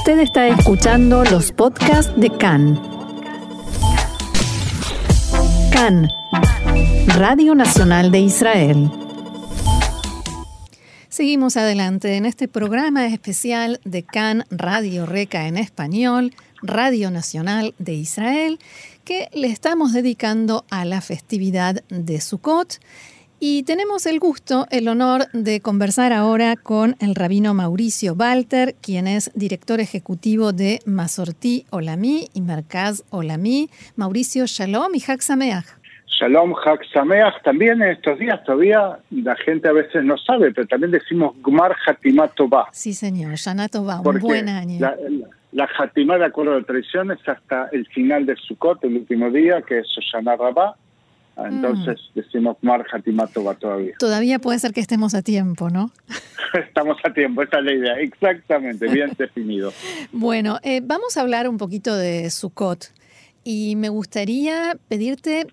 Usted está escuchando los podcasts de CAN. CAN, Radio Nacional de Israel. Seguimos adelante en este programa especial de CAN Radio Reca en español, Radio Nacional de Israel, que le estamos dedicando a la festividad de Sukkot y tenemos el gusto, el honor de conversar ahora con el rabino Mauricio Walter, quien es director ejecutivo de Masorti Olami y Merkaz Olami. Mauricio, shalom y Hak Sameach. Shalom, Hak Sameach. También en estos días todavía la gente a veces no sabe, pero también decimos Gmar Tova. Sí, señor, Shana un buen año. La, la, Hatimá, de acuerdo a la tradición, es hasta el final de Sukkot, el último día, que es Shana Rabbah Ah, entonces mm. decimos Mar todavía. Todavía puede ser que estemos a tiempo, ¿no? Estamos a tiempo, esa es la idea, exactamente, bien definido. Bueno, eh, vamos a hablar un poquito de Sukkot y me gustaría pedirte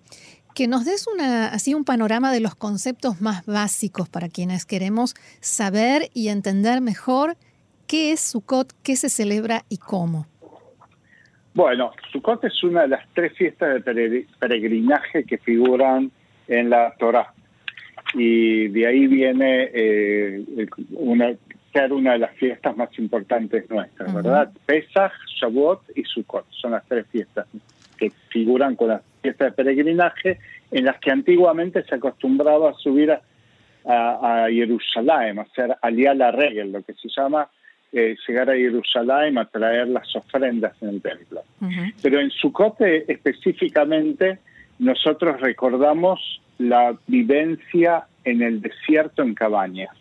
que nos des una, así un panorama de los conceptos más básicos para quienes queremos saber y entender mejor qué es Sukkot, qué se celebra y cómo. Bueno, Sukkot es una de las tres fiestas de peregrinaje que figuran en la Torah. Y de ahí viene eh, una, ser una de las fiestas más importantes nuestras, ¿verdad? Pesach, Shavuot y Sukkot son las tres fiestas que figuran con las fiestas de peregrinaje en las que antiguamente se acostumbraba a subir a, a, Jerusalén, a hacer aliá la regel, lo que se llama eh, llegar a Jerusalén a traer las ofrendas en el templo. Pero en Sukkot específicamente nosotros recordamos la vivencia en el desierto en cabañas.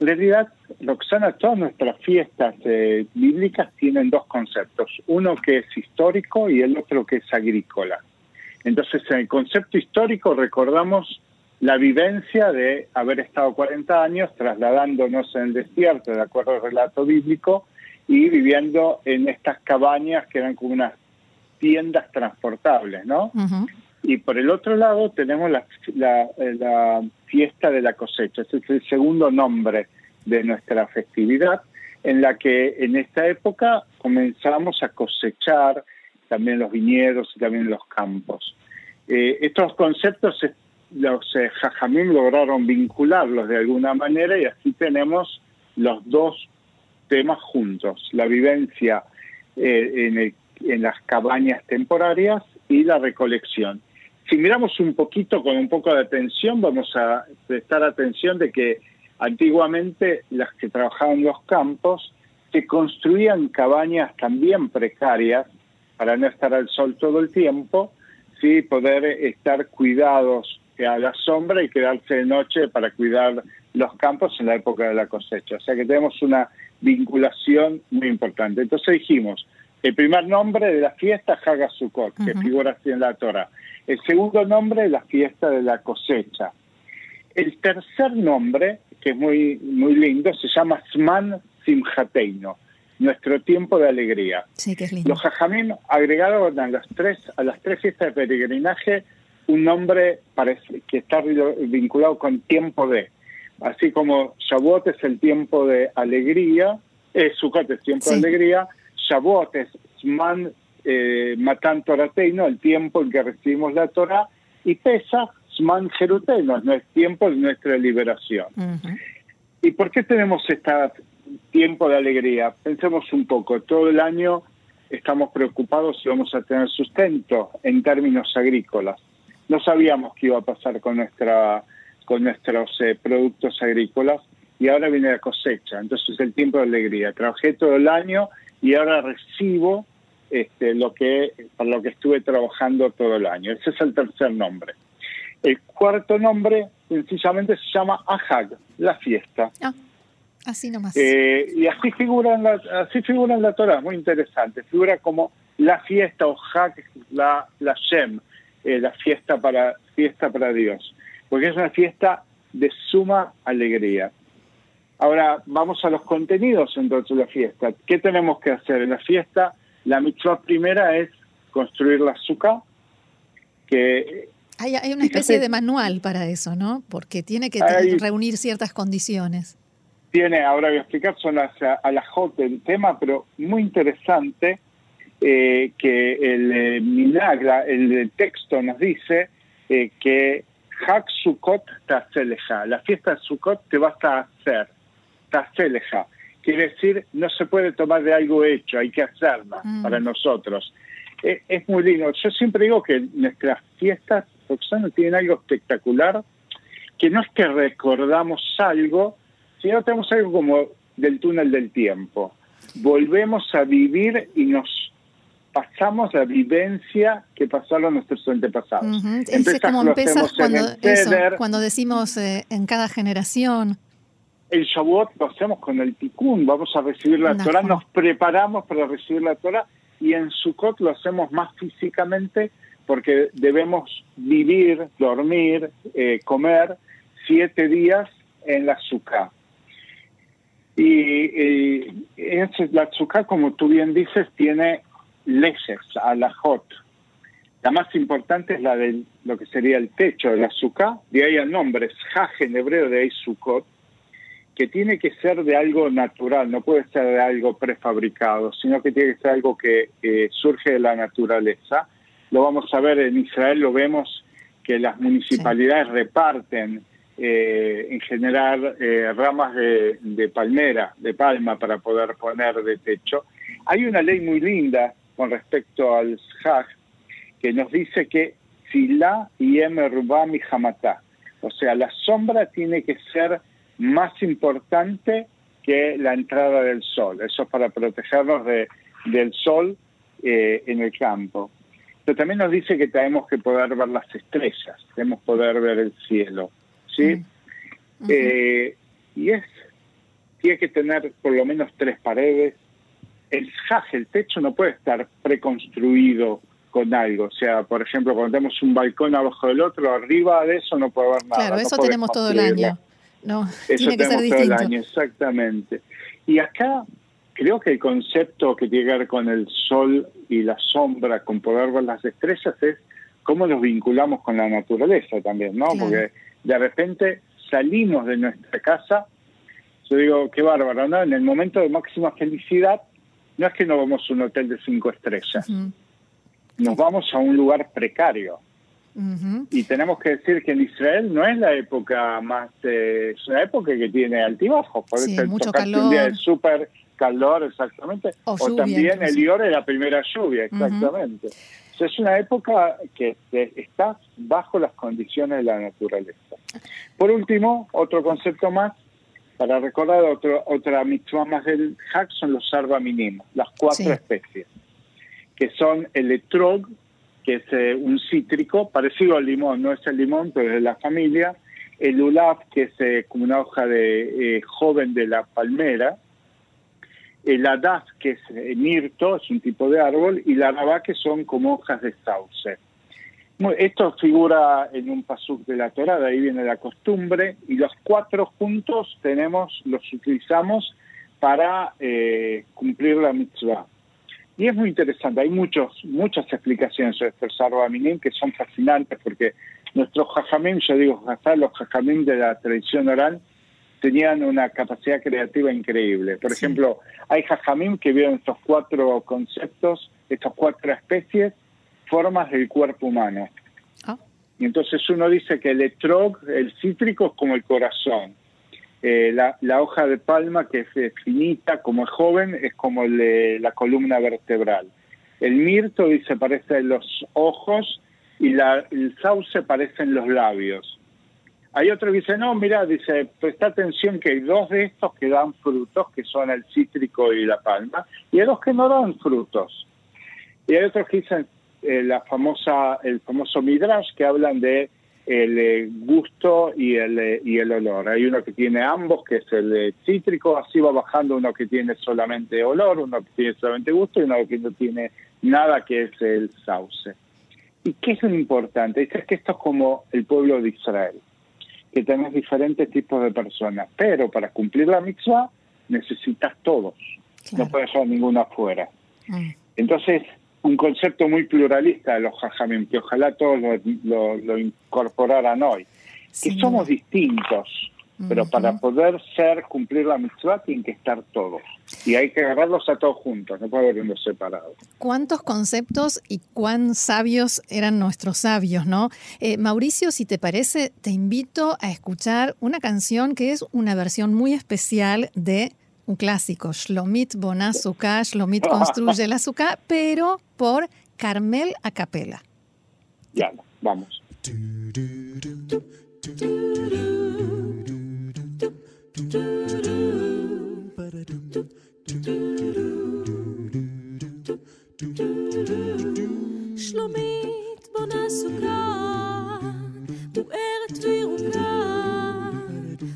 En realidad, Roxana, todas nuestras fiestas eh, bíblicas tienen dos conceptos, uno que es histórico y el otro que es agrícola. Entonces, en el concepto histórico recordamos la vivencia de haber estado 40 años trasladándonos en el desierto, de acuerdo al relato bíblico, y viviendo en estas cabañas que eran como unas tiendas transportables, ¿no? Y por el otro lado tenemos la, la, fiesta de la cosecha, ese es el segundo nombre de nuestra festividad, en la que en esta época comenzamos a cosechar también los viñedos y también los campos. Eh, estos conceptos los eh, lograron vincularlos de alguna manera y así tenemos los dos temas juntos, la vivencia eh, en, las cabañas temporarias y la recolección. Si miramos un poquito con un poco de atención, vamos a prestar atención de que antiguamente las que trabajaban en los campos se construían cabañas también precarias para no estar al sol todo el tiempo, sí poder estar cuidados a la sombra y quedarse de noche para cuidar los campos en la época de la cosecha. O sea que tenemos una vinculación muy importante. Entonces dijimos, el primer nombre de la fiesta, Hagasukot, que figura así en la Torah. El segundo nombre, la fiesta de la cosecha. El tercer nombre, que es muy, muy lindo, se llama Sman Simhateino, nuestro tiempo de alegría. Sí, que es lindo. Los jajamim agregaron a las tres, a las tres fiestas de peregrinaje un nombre parece, que está vinculado con tiempo de. Así como Shavuot es el tiempo de alegría, eh, Sukkot es tiempo de alegría, Shavuot es man, eh, Matan Torateino, el tiempo en que recibimos la Torah, y Pesach, man Jeruteino, es tiempo de nuestra liberación. ¿Y por qué tenemos este tiempo de alegría? Pensemos un poco, todo el año estamos preocupados si vamos a tener sustento en términos agrícolas no sabíamos qué iba a pasar con nuestra con nuestros eh, productos agrícolas y ahora viene la cosecha, entonces es el tiempo de alegría. Trabajé todo el año y ahora recibo este, lo que para lo que estuve trabajando todo el año. Ese es el tercer nombre. El cuarto nombre sencillamente se llama Ahag, la fiesta. Ah, así nomás. Eh, y así figura, en la, así figura en la Torah, muy interesante. Figura como la fiesta o Hag, la, la Shem, eh, la fiesta para, fiesta para Dios, porque es una fiesta de suma alegría. Ahora vamos a los contenidos entonces de la fiesta. ¿Qué tenemos que hacer en la fiesta? La mitzvah primera es construir la azúcar, que hay, una especie de manual para eso, ¿no? Porque tiene que reunir ciertas condiciones. tiene, ahora voy a explicar, son las del tema, pero muy interesante eh, que el eh, milagro, el texto nos dice eh, que Hak Sukkot Taseleja, la fiesta de Sukkot te vas a hacer, Taseleja. Quiere decir, no se puede tomar de algo hecho, hay que hacerla mm. para nosotros. es muy lindo. Yo siempre digo que nuestras fiestas no tienen algo espectacular, que no es que recordamos algo, sino tenemos algo como del túnel del tiempo. Volvemos a vivir y nos pasamos la vivencia que pasaron nuestros antepasados. Es como cuando, cuando decimos eh, en cada generación. El Shavuot lo hacemos con el Tikkun, vamos a recibir la Torah, nos preparamos para recibir la Torah y en Sukkot lo hacemos más físicamente porque debemos vivir, dormir, eh, comer siete días en la Sukkah. Y, la Sukkah, como tú bien dices, tiene leyes, alajot. La más importante es la de lo que sería el techo de la Sukkah, de ahí el nombre, es Haj en hebreo de ahí Sukkot, que tiene que ser de algo natural, no puede ser de algo prefabricado, sino que tiene que ser algo que surge de la naturaleza. Lo vamos a ver en Israel, lo vemos que las municipalidades reparten eh, en general eh, ramas de, de, palmera, de palma para poder poner de techo. Hay una ley muy linda con respecto al Hajj que nos dice que la y y Hamatá, o sea, la sombra tiene que ser más importante que la entrada del sol. Eso es para protegernos de, del sol eh, en el campo. Pero también nos dice que tenemos que poder ver las estrellas, tenemos que poder ver el cielo. ¿sí? Mm. Eh, y es, tiene que tener por lo menos tres paredes, el jaj, el techo no puede estar preconstruido con algo. O sea, por ejemplo, cuando tenemos un balcón abajo del otro, arriba de eso no puede haber nada. Claro, eso tenemos todo el año. No, eso tiene que ser todo el año, exactamente. Y acá creo que el concepto que tiene que ver con el sol y la sombra, con poder ver las estrellas, es cómo nos vinculamos con la naturaleza también, ¿no? Porque de repente salimos de nuestra casa, yo digo, qué bárbaro, ¿no? En el momento de máxima felicidad no es que nos vamos a un hotel de cinco estrellas, nos vamos a un lugar precario. Y tenemos que decir que en Israel no es la época más, eh, es una época que tiene altibajos, por sí, mucho calor. un día de súper calor, exactamente, o, también el Ior de la primera lluvia, exactamente. es una época que está bajo las condiciones de la naturaleza. Por último, otro concepto más, para recordar otro, otra mitzvah más del Hak son los minim, las cuatro especies, que son el etrog, que es eh, un cítrico, parecido al limón, no es el limón, pero es de la familia, el ulaf, que es eh, como una hoja de eh, joven de la palmera, el adaf, que es mirto, es un tipo de árbol, y la rabá, que son como hojas de sauce. Esto figura en un pasuk de la Torah, de ahí viene la costumbre, y los cuatro juntos tenemos, los utilizamos para eh, cumplir la mitzvah. Y es muy interesante, hay muchos, muchas explicaciones sobre este Sarvaminim que son fascinantes, porque nuestros jajamim, yo digo, hasta los jajamim de la tradición oral, tenían una capacidad creativa increíble. Por ejemplo, hay jajamim que vieron estos cuatro conceptos, estas cuatro especies, formas del cuerpo humano. Ah. Y entonces uno dice que el etrog, el cítrico, es como el corazón. Eh, la, hoja de palma, que es finita, como es joven, es como la columna vertebral. El mirto, dice, parece los ojos y la, el sauce parece en los labios. Hay otro que dice, no, mira, dice, presta atención que hay dos de estos que dan frutos, que son el cítrico y la palma, y hay dos que no dan frutos. Y hay otros que dicen, eh, la famosa, el famoso midrash que hablan de el eh, gusto y el, eh, y el olor. Hay uno que tiene ambos, que es el cítrico, así va bajando uno que tiene solamente olor, uno que tiene solamente gusto y uno que no tiene nada, que es el sauce. ¿Y qué es lo importante? Es que esto es como el pueblo de Israel, que tenés diferentes tipos de personas, pero para cumplir la mitzvah necesitas todos, no puedes dejar ninguno afuera. Mm. Entonces, un concepto muy pluralista de los jajamim, que ojalá todos lo, incorporaran hoy, que somos distintos, Pero para poder ser, cumplir la mitzvah, tienen que estar todos. Y hay que agarrarlos a todos juntos, no puede haber uno separado. ¿Cuántos conceptos y cuán sabios eran nuestros sabios, no? Eh, Mauricio, si te parece, te invito a escuchar una canción que es una versión muy especial de un clásico, Shlomit Bonazuka, Shlomit construye la azúcar, pero por Carmel Acapela. Ya, vamos. שלומית בונה סוכה, מוארת וירוקה,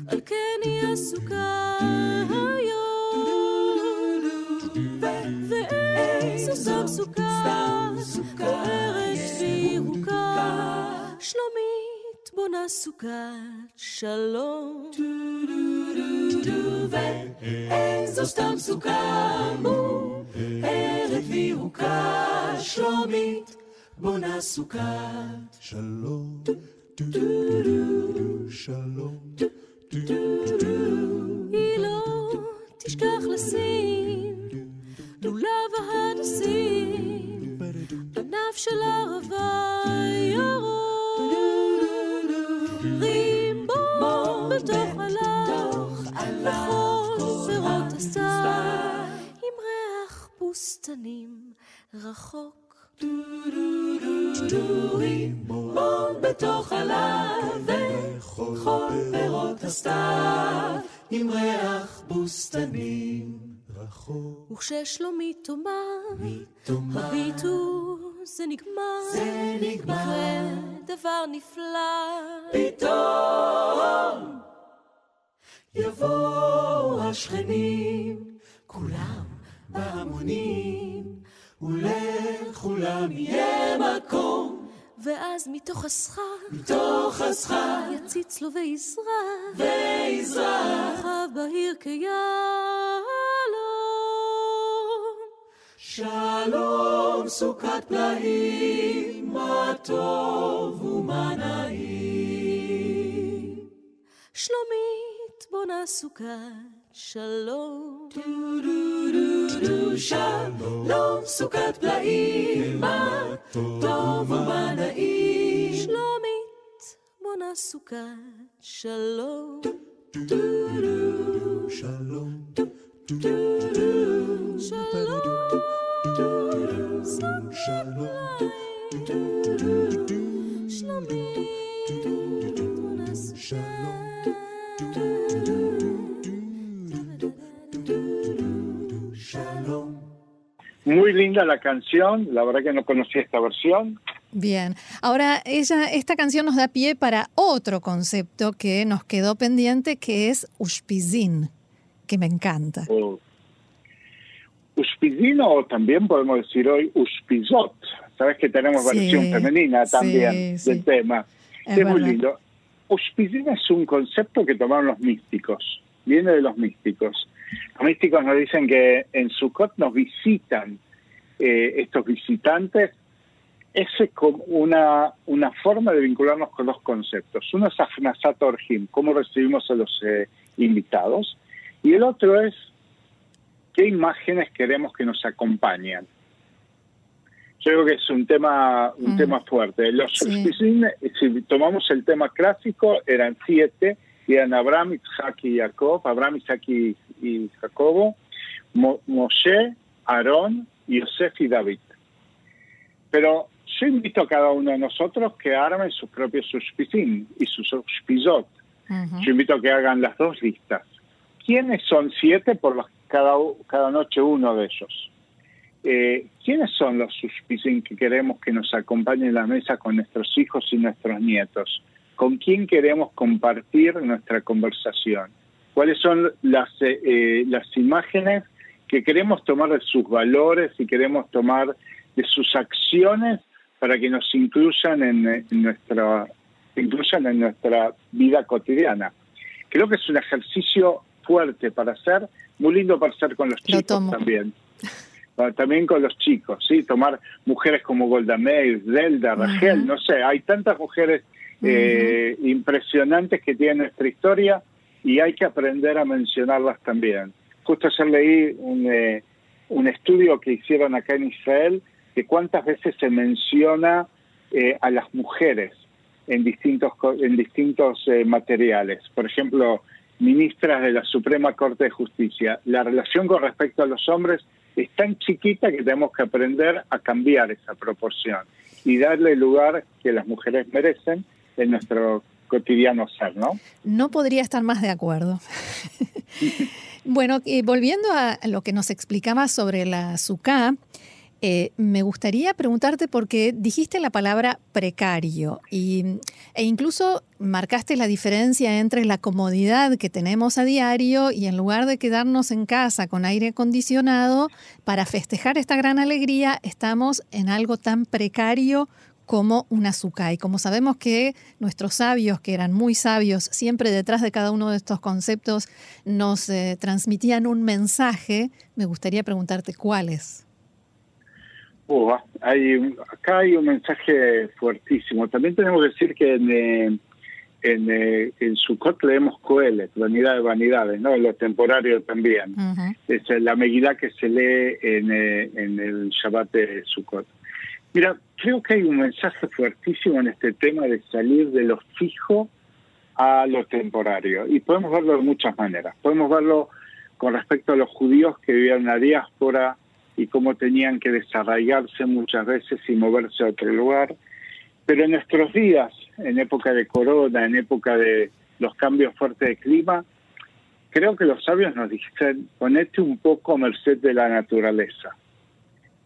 על כן היא עסוקה סוף סוכה, מוארת וירוקה, שלומית בונה סוכת שלום. ואיזו סתם סוכה מוארת וירוקה, שלומית בונה סוכת שלום. שלום. היא לא תשכח לשים לולב ההדסים ענף של ערבה ירוק. רימבון בתוך הלך וכל פירות הסתיו עם ריח בוסתנים רחוק. רימון בתוך הלב וכל פירות הסתיו עם ריח בוסתנים רחוק. וכששלומית תאמר, הביטו זה נגמר, זה נגמר, דבר נפלא, פתאום יבואו השכנים, כולם בהמונים, ולכולם יהיה מקום. ואז מתוך הסכר, מתוך הסכר, יציץ לו ויזרח, ויזרח, רחב בהיר כיהלום. שלום סוכת פלאים, מה טוב ומה נעים. שלומית בונה סוכת שלום. שלום סוכת פלאים, מה טוב ומה נעים. שלומית בונה סוכת שלום. שלום. Muy linda la canción, la verdad que no conocía esta versión. Bien, ahora ella, esta canción nos da pie para otro concepto que nos quedó pendiente, que es Ushpizin, que me encanta. Oh. Ushpizin o también podemos decir hoy Ushpizot. Sabes que tenemos Sí, versión femenina también sí, del sí. tema. Es Es, muy lindo. Ushpizin es un concepto que tomaron los místicos, viene de los místicos. Los místicos nos dicen que en Sukkot nos visitan eh, estos visitantes. Ese es como una, una forma de vincularnos con los conceptos. Uno es Afnasat Orhim, cómo recibimos a los eh, invitados. Y el otro es qué imágenes queremos que nos acompañen. Yo creo que es un tema un Mm. tema fuerte. Los Sí. Si tomamos el tema clásico, eran siete, eran Abraham, Isaac y Jacob, Abraham, Isaac y, y Jacobo, Mo- Moshe, Aarón, Yosef y David. Pero yo invito a cada uno de nosotros que armen sus propios Ushpizin y sus Ushpizot. Ujú. Yo invito a que hagan las dos listas. ¿Quiénes son siete por los, cada, cada noche uno de ellos? Eh, ¿Quiénes son los suspicin que queremos que nos acompañen en la mesa con nuestros hijos y nuestros nietos? ¿Con quién queremos compartir nuestra conversación? ¿Cuáles son las, eh, eh, las imágenes que queremos tomar de sus valores y queremos tomar de sus acciones para que nos incluyan en, eh, en nuestra incluyan en nuestra vida cotidiana? Creo que es un ejercicio fuerte para hacer, muy lindo para hacer con los Lo chicos también. Ah, También con los chicos, ¿sí? Tomar mujeres como Golda Meir, Zelda, Rachel, no sé, hay tantas mujeres eh, impresionantes que tienen nuestra historia y hay que aprender a mencionarlas también. Justo ayer leí un, eh, un estudio que hicieron acá en Israel de cuántas veces se menciona eh, a las mujeres en distintos, en distintos eh, materiales. Por ejemplo, ministras de la Suprema Corte de Justicia. La relación con respecto a los hombres es tan chiquita que tenemos que aprender a cambiar esa proporción y darle el lugar que las mujeres merecen en nuestro cotidiano ser, ¿no? No podría estar más de acuerdo. bueno, y volviendo a lo que nos explicaba sobre la SUCA, eh, me gustaría preguntarte porque dijiste la palabra precario y, e incluso marcaste la diferencia entre la comodidad que tenemos a diario y en lugar de quedarnos en casa con aire acondicionado, para festejar esta gran alegría estamos en algo tan precario como un azúcar. Y como sabemos que nuestros sabios, que eran muy sabios, siempre detrás de cada uno de estos conceptos nos eh, transmitían un mensaje, me gustaría preguntarte cuáles hay, acá hay un mensaje fuertísimo. También tenemos que decir que en, eh, en, eh, en Sukkot leemos Coelet, Vanidad de Vanidades, ¿no? en lo temporario también. Es la medida que se lee en, eh, en el Shabbat de Sukkot. Mira, creo que hay un mensaje fuertísimo en este tema de salir de lo fijo a lo temporario. Y podemos verlo de muchas maneras. Podemos verlo con respecto a los judíos que vivían en la diáspora, y cómo tenían que desarraigarse muchas veces y moverse a otro lugar. Pero en nuestros días, en época de corona, en época de los cambios fuertes de clima, creo que los sabios nos dicen, ponete un poco a merced de la naturaleza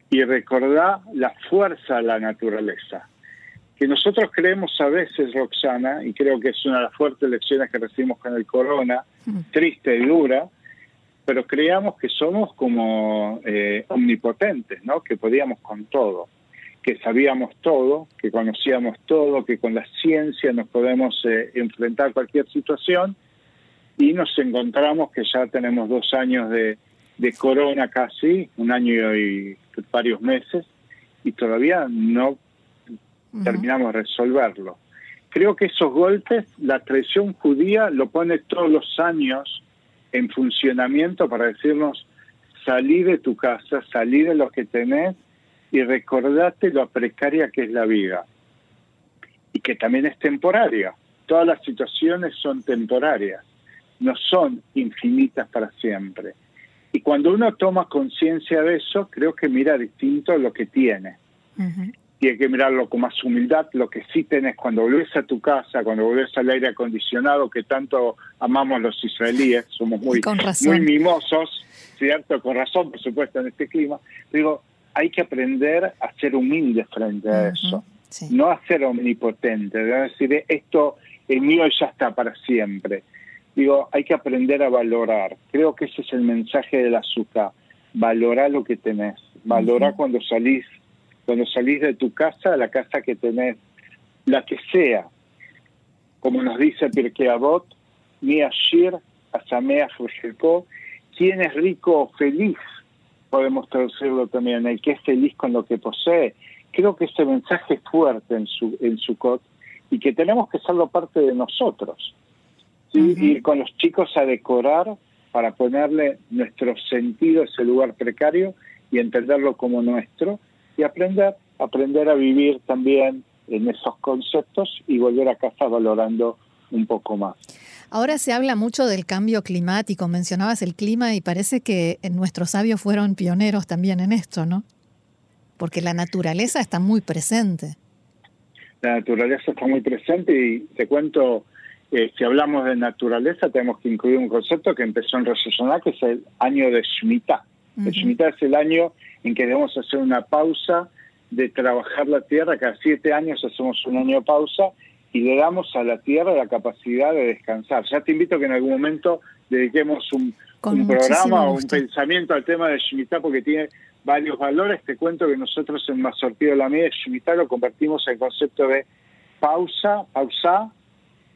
y recordá la fuerza de la naturaleza. Que nosotros creemos a veces, Roxana, y creo que es una de las fuertes lecciones que recibimos con el corona, mm. triste y dura, pero creíamos que somos como eh, omnipotentes, ¿no? Que podíamos con todo, que sabíamos todo, que conocíamos todo, que con la ciencia nos podemos eh, enfrentar cualquier situación y nos encontramos que ya tenemos dos años de, corona casi, un año y varios meses, y todavía no terminamos de resolverlo. Creo que esos golpes, la tradición judía lo pone todos los años en funcionamiento para decirnos, salí de tu casa, salí de lo que tenés y recordate lo precaria que es la vida. Y que también es temporaria. Todas las situaciones son temporarias, no son infinitas para siempre. Y cuando uno toma conciencia de eso, creo que mira distinto lo que tiene hay que mirarlo con más humildad. Lo que sí tenés cuando volvés a tu casa, cuando volvés al aire acondicionado que tanto amamos los israelíes, somos muy, muy mimosos, ¿cierto? Con razón, por supuesto, en este clima. Digo, hay que aprender a ser humilde frente a eso, no a ser omnipotente, decir, esto es mío y ya está para siempre. Digo, hay que aprender a valorar. Creo que ese es el mensaje del azúcar. Valorar lo que tenés. Valorar cuando salís cuando salís de tu casa, la casa que tenés, la que sea, como nos dice Pirkei Avot, mi ashir, asamea quien es rico o feliz, podemos traducirlo también, el que es feliz con lo que posee. Creo que ese mensaje es fuerte en su en Sukkot y que tenemos que hacerlo parte de nosotros. Ir con los chicos a decorar para ponerle nuestro sentido a ese lugar precario y entenderlo como nuestro y aprender, aprender a vivir también en esos conceptos y volver a casa valorando un poco más. Ahora se habla mucho del cambio climático, mencionabas el clima y parece que nuestros sabios fueron pioneros también en esto, ¿no? Porque la naturaleza está muy presente. La naturaleza está muy presente y te cuento, eh, si hablamos de naturaleza tenemos que incluir un concepto que empezó en Rosh que es el año de Shemitah. El Shemitah es el año en que debemos hacer una pausa de trabajar la tierra, cada siete años hacemos un año de pausa y le damos a la tierra la capacidad de descansar. Ya te invito a que en algún momento dediquemos un, programa o un pensamiento al tema de Shemitah porque tiene varios valores. Te cuento que nosotros en Mazortido de la Media Shemitah lo convertimos en concepto de pausa, pausa,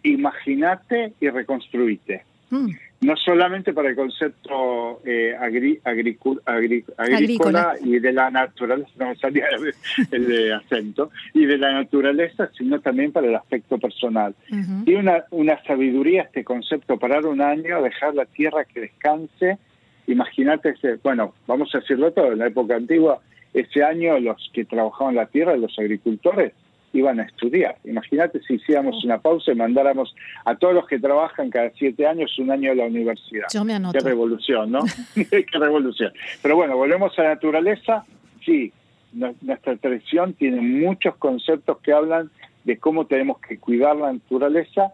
imaginate y reconstruite. Mm. No solamente para el concepto eh, agrícola, y de la naturaleza, no me salía el, acento, y de la naturaleza, sino también para el aspecto personal. Y una, una sabiduría este concepto, parar un año, dejar la tierra que descanse, imagínate, bueno, vamos a decirlo todo, en la época antigua, ese año los que trabajaban la tierra, los agricultores, iban a estudiar. Imagínate si hiciéramos una pausa y mandáramos a todos los que trabajan cada siete años un año a la universidad. Yo me anoto. Qué revolución, ¿no? Qué revolución. Pero bueno, volvemos a la naturaleza. Sí, nuestra tradición tiene muchos conceptos que hablan de cómo tenemos que cuidar la naturaleza.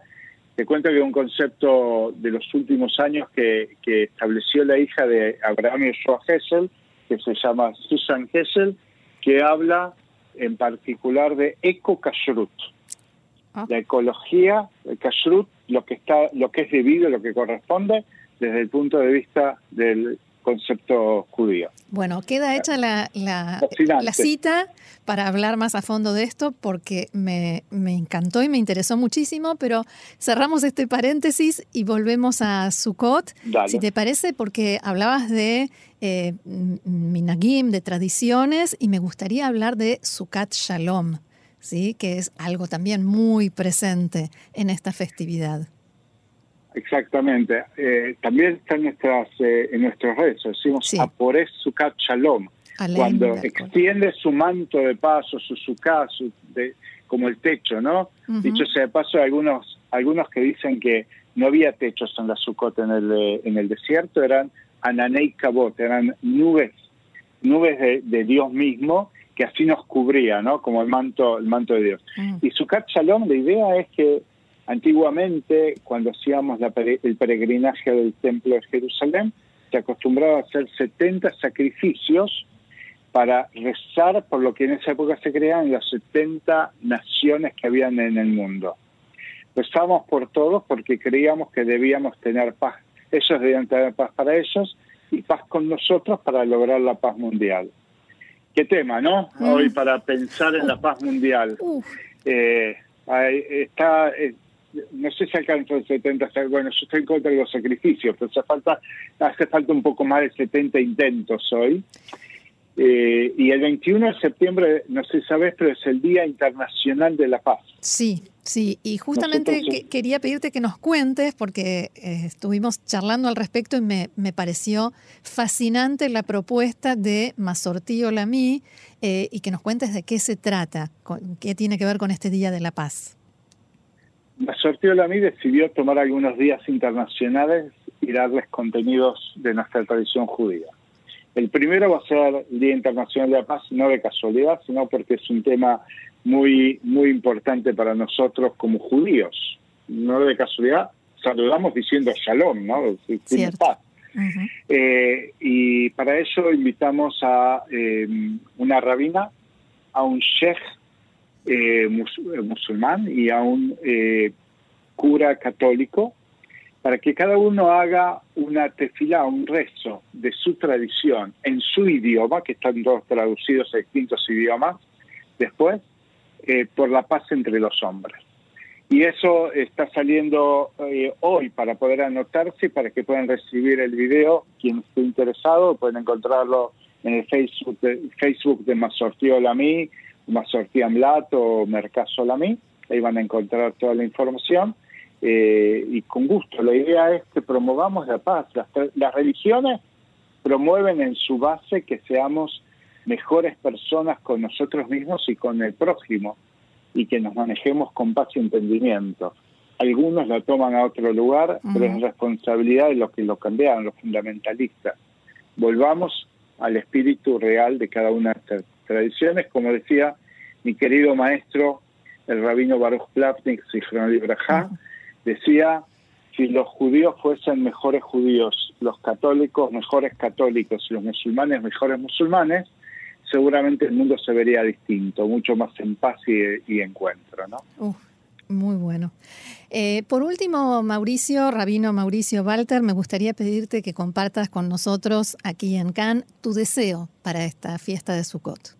Te cuento que un concepto de los últimos años que, que estableció la hija de Abraham y Joa Hessel, que se llama Susan Hessel, que habla en particular de eco-kashrut. Ah. La ecología, el kashrut, lo que, está, lo que es debido, lo que corresponde, desde el punto de vista del concepto judío. Bueno, queda hecha la, la, cita para hablar más a fondo de esto porque me, me, encantó y me interesó muchísimo, pero cerramos este paréntesis y volvemos a Sukkot, si te parece, porque hablabas de eh, minagim, de tradiciones, y me gustaría hablar de Sukkot Shalom, ¿sí? que es algo también muy presente en esta festividad. Exactamente. Eh, también está en nuestras, eh, en nuestros redes, decimos sí. Sukkot Shalom. cuando extiende su manto de paso, su sukkah, de, como el techo, ¿no? Dicho sea de paso, algunos, algunos que dicen que no había techos en la Sukkot en el, eh, en el desierto, eran ananei kabot, eran nubes, nubes de, Dios mismo que así nos cubría, ¿no? Como el manto, el manto de Dios. Mm. Y Sukkot Shalom, la idea es que Antiguamente, cuando hacíamos el peregrinaje del templo de Jerusalén, se acostumbraba a hacer 70 sacrificios para rezar por lo que en esa época se creaban las 70 naciones que habían en el mundo. Rezábamos por todos porque creíamos que debíamos tener paz. Ellos debían tener paz para ellos y paz con nosotros para lograr la paz mundial. Qué tema, ¿no? Hoy para pensar en la paz mundial. Eh, está, eh, no sé si alcanza el 70, bueno, yo estoy en contra de los sacrificios, pero hace falta, hace falta un poco más de 70 intentos hoy. Eh, y el 21 de septiembre, no sé si sabes, pero es el Día Internacional de la Paz. Sí, sí, y justamente quería pedirte que nos cuentes, porque eh, estuvimos charlando al respecto y me, me, pareció fascinante la propuesta de Mazortí Olamí eh, y que nos cuentes de qué se trata, qué tiene que ver con este Día de la Paz. La mí decidió tomar algunos días internacionales y darles contenidos de nuestra tradición judía. El primero va a ser el Día Internacional de la Paz, no de casualidad, sino porque es un tema muy, muy importante para nosotros como judíos. No de casualidad, saludamos diciendo shalom, ¿no? paz. Eh, y para eso invitamos a eh, una rabina, a un sheikh eh, eh, musulmán y a un eh, cura católico para que cada uno haga una tefilá, un rezo de su tradición en su idioma, que están todos traducidos a distintos idiomas, después, por la paz entre los hombres. Y eso está saliendo hoy para poder anotarse, para que puedan recibir el video. Quien esté interesado pueden encontrarlo en el Facebook de, Facebook de Amlat o Mercado Solamí, ahí van a encontrar toda la información. Eh, y con gusto, la idea es que promovamos la paz. Las, las religiones promueven en su base que seamos mejores personas con nosotros mismos y con el prójimo y que nos manejemos con paz y entendimiento. Algunos la toman a otro lugar, pero es responsabilidad de los que lo cambiaron, los fundamentalistas. Volvamos al espíritu real de cada una de estas tradiciones, como decía mi querido maestro, el rabino Baruch Plavnik, Ibrahá, decía, si los judíos fuesen mejores judíos, los católicos mejores católicos y los musulmanes mejores musulmanes, seguramente el mundo se vería distinto, mucho más en paz y, encuentro, ¿no? Muy bueno. Eh, por último, Mauricio, Rabino Mauricio Walter, me gustaría pedirte que compartas con nosotros aquí en Cannes tu deseo para esta fiesta de Sukkot.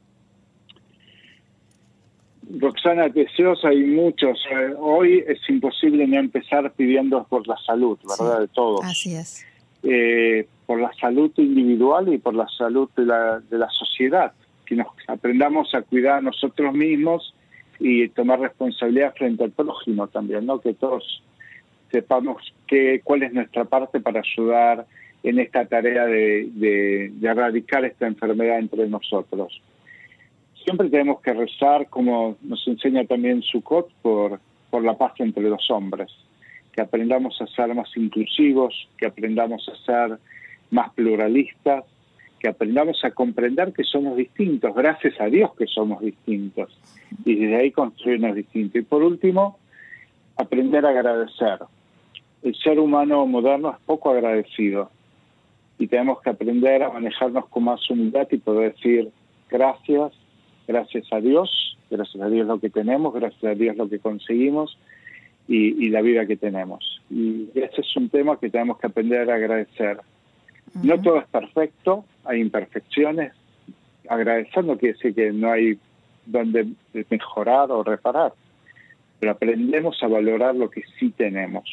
Roxana, deseos hay muchos. Eh, hoy es imposible ni empezar pidiendo por la salud, ¿verdad? de todos. Así es. Eh, por la salud individual y por la salud de la, de la sociedad. Que nos aprendamos a cuidar a nosotros mismos y tomar responsabilidad frente al prójimo también, ¿no? Que todos sepamos que, cuál es nuestra parte para ayudar en esta tarea de erradicar esta enfermedad entre nosotros siempre tenemos que rezar, como nos enseña también Sukkot, por, por la paz entre los hombres, que aprendamos a ser más inclusivos, que aprendamos a ser más pluralistas, que aprendamos a comprender que somos distintos, gracias a Dios que somos distintos, y desde ahí construirnos distintos. Y por último, aprender a agradecer. El ser humano moderno es poco agradecido y tenemos que aprender a manejarnos con más humildad y poder decir gracias, gracias a Dios, gracias a Dios lo que tenemos, gracias a Dios lo que conseguimos y, la vida que tenemos. Y ese es un tema que tenemos que aprender a agradecer. No todo es perfecto, hay imperfecciones. Agradecer no quiere decir que no hay donde mejorar o reparar, pero aprendemos a valorar lo que sí tenemos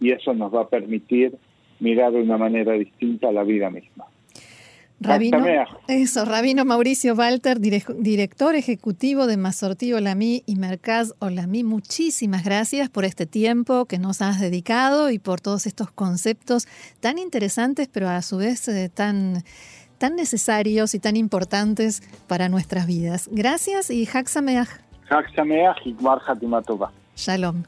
y eso nos va a permitir mirar de una manera distinta a la vida misma. Rabino, eso, Rabino Mauricio Walter, director ejecutivo de Masortí Olamí y Mercaz Olamí, muchísimas gracias por este tiempo que nos has dedicado y por todos estos conceptos tan interesantes, pero a su vez eh, tan, tan necesarios y tan importantes para nuestras vidas. Gracias y Hak Sameach. y Shalom.